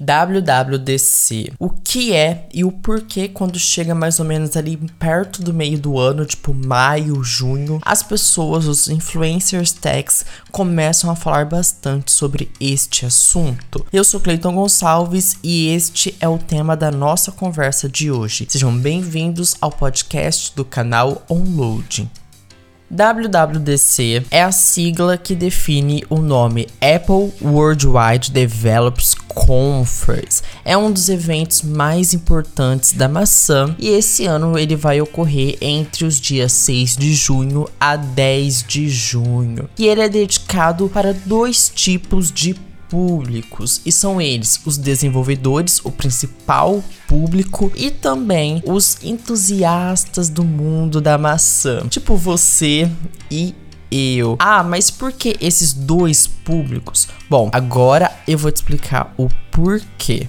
WWDC. O que é e o porquê quando chega mais ou menos ali perto do meio do ano, tipo maio, junho, as pessoas, os influencers techs começam a falar bastante sobre este assunto. Eu sou Cleiton Gonçalves e este é o tema da nossa conversa de hoje. Sejam bem-vindos ao podcast do canal Onloading. WWDC é a sigla que define o nome Apple Worldwide Developers Conference. É um dos eventos mais importantes da maçã e esse ano ele vai ocorrer entre os dias 6 de junho a 10 de junho. E ele é dedicado para dois tipos de públicos, e são eles os desenvolvedores, o principal público, e também os entusiastas do mundo da maçã, tipo você e eu. Ah, mas por que esses dois públicos? Bom, agora eu vou te explicar o porquê.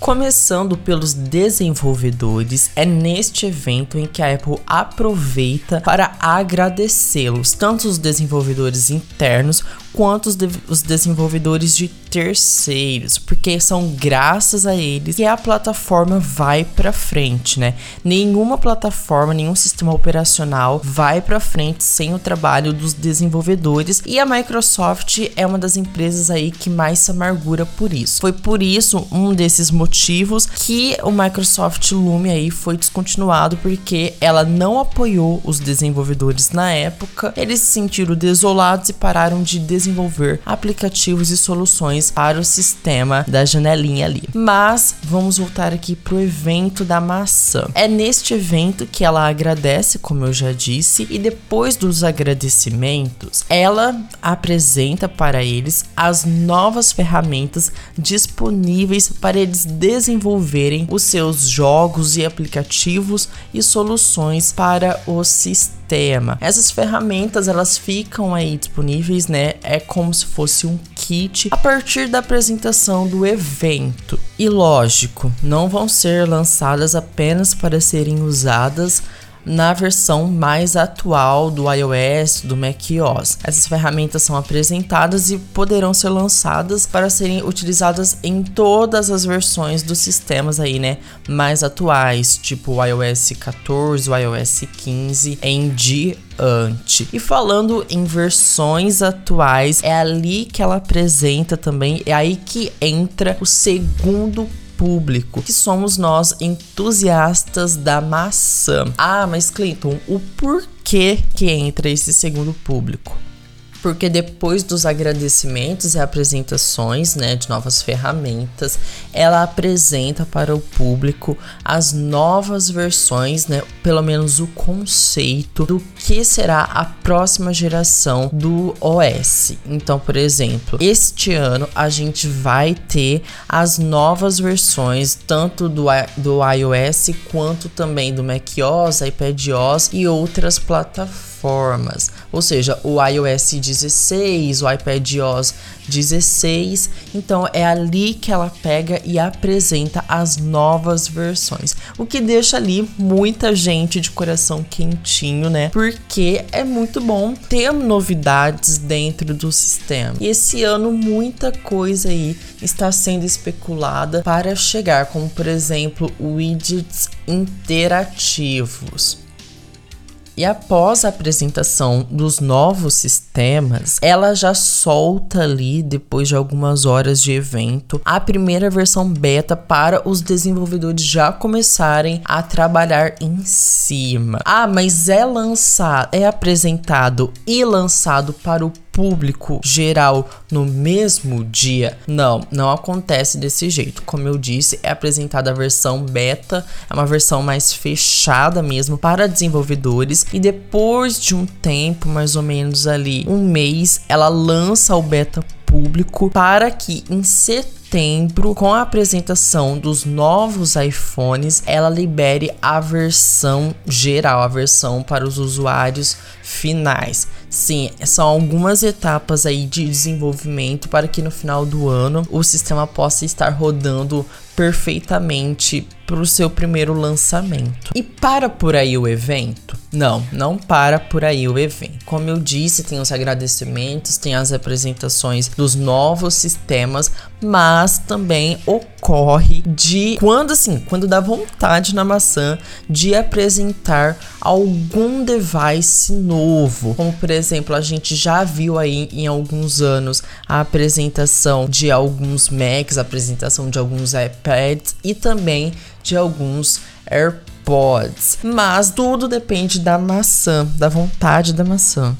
Começando pelos desenvolvedores, é neste evento em que a Apple aproveita para agradecê-los, tanto os desenvolvedores internos quanto os, de os desenvolvedores de terceiros, porque são graças a eles que a plataforma vai para frente, né? Nenhuma plataforma, nenhum sistema operacional vai para frente sem o trabalho dos desenvolvedores e a Microsoft é uma das empresas aí que mais se amargura por isso. Foi por isso um desses motivos que o Microsoft Lume aí foi descontinuado porque ela não apoiou os desenvolvedores na época. Eles se sentiram desolados e pararam de desenvolver aplicativos e soluções para o sistema da janelinha ali. Mas vamos voltar aqui pro evento da maçã. É neste evento que ela agradece, como eu já disse, e depois dos agradecimentos, ela apresenta para eles as novas ferramentas disponíveis para eles desenvolverem os seus jogos e aplicativos e soluções para o sistema. Essas ferramentas elas ficam aí disponíveis, né? É como se fosse um kit a partir da apresentação do evento. E lógico, não vão ser lançadas apenas para serem usadas na versão mais atual do iOS, do macOS. Essas ferramentas são apresentadas e poderão ser lançadas para serem utilizadas em todas as versões dos sistemas aí, né, mais atuais, tipo o iOS 14, o iOS 15 em diante. E falando em versões atuais, é ali que ela apresenta também, é aí que entra o segundo público, que somos nós entusiastas da maçã. Ah, mas Clinton, o porquê que entra esse segundo público? Porque depois dos agradecimentos e apresentações né, de novas ferramentas, ela apresenta para o público as novas versões, né, pelo menos o conceito do que será a próxima geração do OS. Então, por exemplo, este ano a gente vai ter as novas versões tanto do, do iOS quanto também do macOS, iPadOS e outras plataformas ou seja, o iOS 16, o iPadOS 16. Então é ali que ela pega e apresenta as novas versões, o que deixa ali muita gente de coração quentinho, né? Porque é muito bom ter novidades dentro do sistema. E esse ano muita coisa aí está sendo especulada para chegar, como por exemplo, widgets interativos. E após a apresentação dos novos sistemas, ela já solta ali, depois de algumas horas de evento, a primeira versão beta para os desenvolvedores já começarem a trabalhar em cima. Ah, mas é lançado, é apresentado e lançado para o público geral no mesmo dia? Não, não acontece desse jeito. Como eu disse, é apresentada a versão beta, é uma versão mais fechada mesmo para desenvolvedores e depois de um tempo, mais ou menos ali um mês, ela lança o beta público para que em setembro, com a apresentação dos novos iPhones, ela libere a versão geral, a versão para os usuários finais. Sim, são algumas etapas aí de desenvolvimento para que no final do ano o sistema possa estar rodando perfeitamente para o seu primeiro lançamento. E para por aí o evento? Não, não para por aí o evento. Como eu disse, tem os agradecimentos, tem as apresentações dos novos sistemas, mas também ocorre de quando assim, quando dá vontade na maçã de apresentar algum device novo, como por exemplo, a gente já viu aí em alguns anos a apresentação de alguns Macs, a apresentação de alguns iPads e também de alguns AirPods. Mas tudo depende da maçã, da vontade da maçã.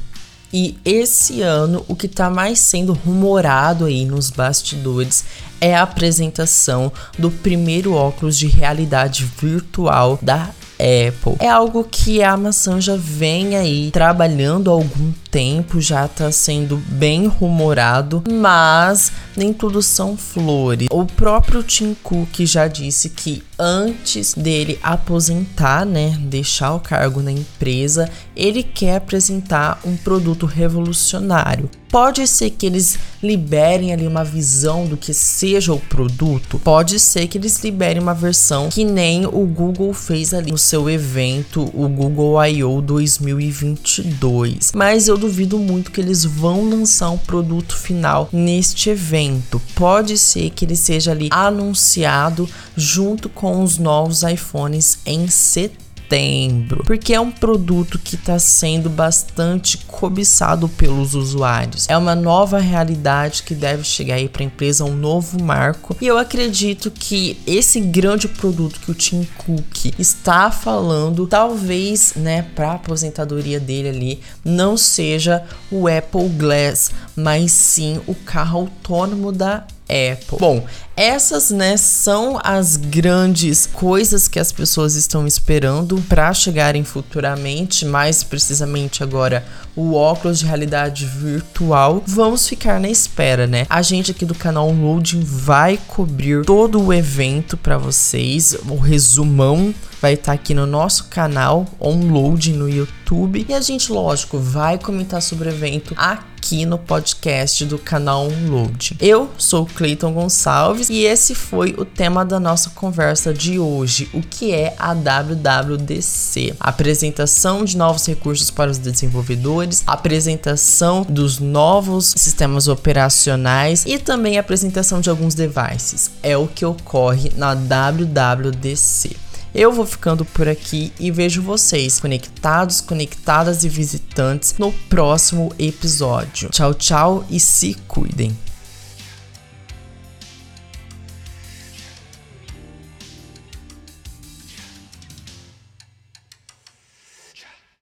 E esse ano o que está mais sendo rumorado aí nos bastidores é a apresentação do primeiro óculos de realidade virtual da Apple. É algo que a Amazon já vem aí trabalhando há algum tempo, já tá sendo bem rumorado, mas nem tudo são flores. O próprio Tim Cook já disse que antes dele aposentar, né, deixar o cargo na empresa, ele quer apresentar um produto revolucionário. Pode ser que eles liberem ali uma visão do que seja o produto, pode ser que eles liberem uma versão que nem o Google fez ali no seu evento, o Google I.O. 2022. Mas eu duvido muito que eles vão lançar um produto final neste evento. Pode ser que ele seja ali anunciado junto com os novos iPhones em setembro setembro, porque é um produto que está sendo bastante cobiçado pelos usuários. É uma nova realidade que deve chegar aí para a empresa, um novo marco. E eu acredito que esse grande produto que o Tim Cook está falando, talvez, né, para a aposentadoria dele ali, não seja o Apple Glass, mas sim o carro autônomo da Apple. Bom, essas, né, são as grandes coisas que as pessoas estão esperando para chegarem futuramente, mais precisamente agora o óculos de realidade virtual. Vamos ficar na espera, né? A gente aqui do canal Loading vai cobrir todo o evento para vocês, o resumão vai estar tá aqui no nosso canal Onload no YouTube e a gente, lógico, vai comentar sobre o evento aqui aqui no podcast do canal Unload. Eu sou Cleiton Gonçalves e esse foi o tema da nossa conversa de hoje, o que é a WWDC. Apresentação de novos recursos para os desenvolvedores, apresentação dos novos sistemas operacionais e também apresentação de alguns devices. É o que ocorre na WWDC. Eu vou ficando por aqui e vejo vocês conectados, conectadas e visitantes no próximo episódio. Tchau, tchau e se cuidem.